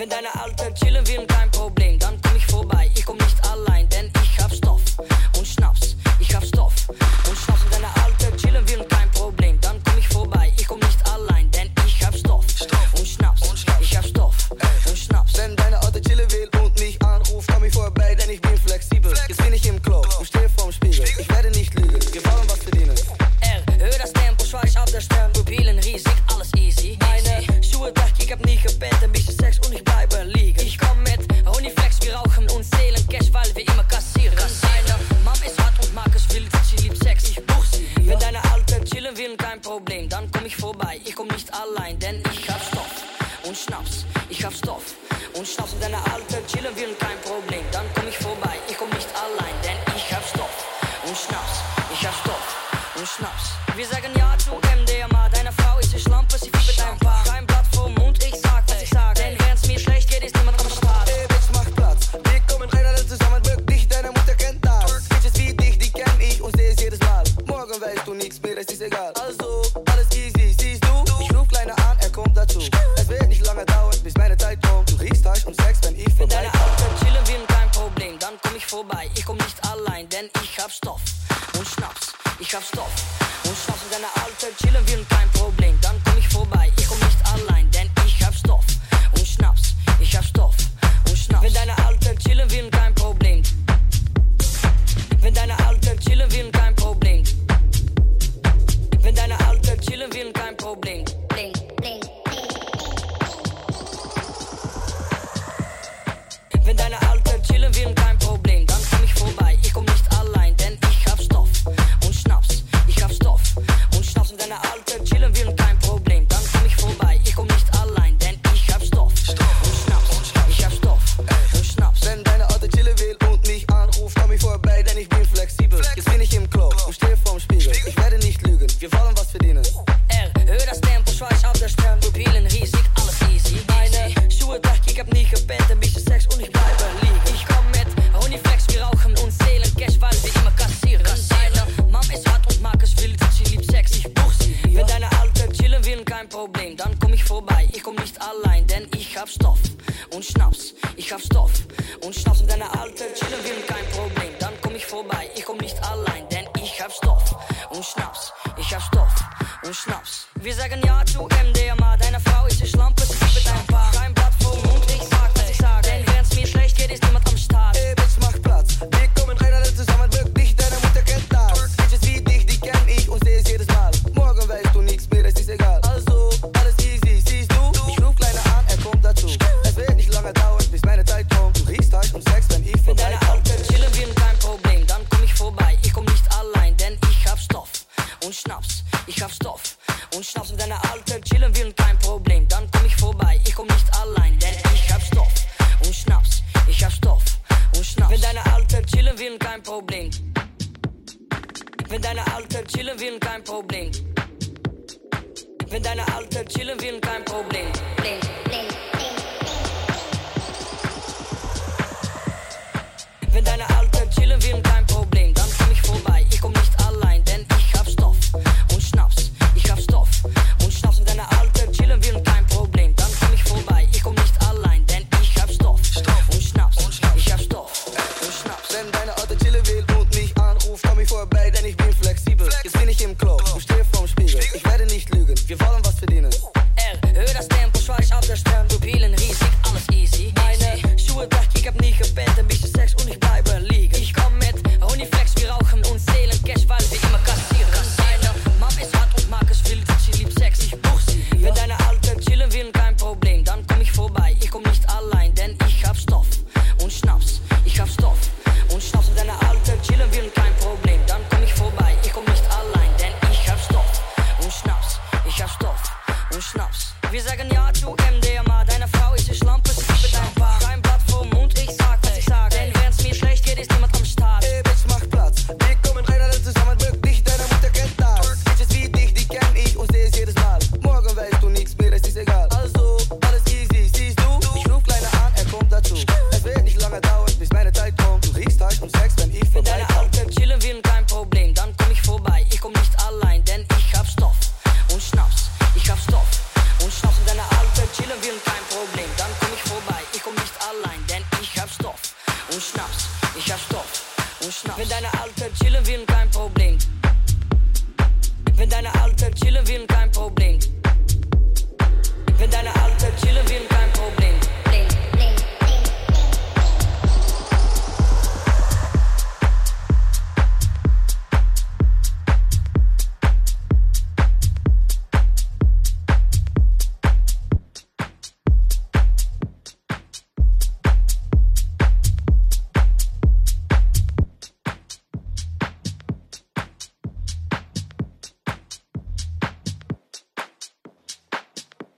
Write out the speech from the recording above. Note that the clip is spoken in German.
Wenn deine Eltern chillen, wir kein Problem, dann komm ich vorbei. Ich komm nicht allein, denn ich hab Stoff. Ich hab Stoff und Schnaps in deiner Alter chillen will kein Problem. Dann komm ich vorbei, ich komm nicht allein, denn ich hab Stoff und Schnaps, ich hab Stoff und Schnaps. Wir sagen ja zu MDMA, deine Frau ist eine Schlampe, sie fiebt ein Paar. Kein Blatt vom Mund, ich sag, was ich sag, denn wenn's mir schlecht geht, ist niemand am Start. Ey, Bitch, mach Platz, wir kommen rein, alle zusammen, wirklich, deine Mutter kennt das. Bitches wie dich, die kenn ich und seh es jedes Mal. Morgen weißt du nichts mehr, es ist egal. Also problema. Problem, dann komm ich vorbei. Ich komm nicht allein, denn ich hab Stoff und Schnaps. Ich hab Stoff und Schnaps mit deiner alten chillen wir kein Problem. Dann komm ich vorbei. Ich komm nicht allein, denn ich hab Stoff und Schnaps. und Schnaps. Ich hab Stoff und Schnaps mit deiner Alten chillen will kein Problem. Dann komm ich vorbei, ich komm nicht allein, denn ich hab Stoff und Schnaps. Ich hab Stoff und Schnaps. Mit deiner Alten chillen will kein Problem. Mit deiner Alten chillen will kein Problem. Mit deiner Alten chillen will kein Problem. Problem. Benny's been flex. Schnaps. Wir sagen Ja zu MD. deine Alte, chillen wir und kein Problem. Ich bin deine Alte, chillen wir und kein Problem.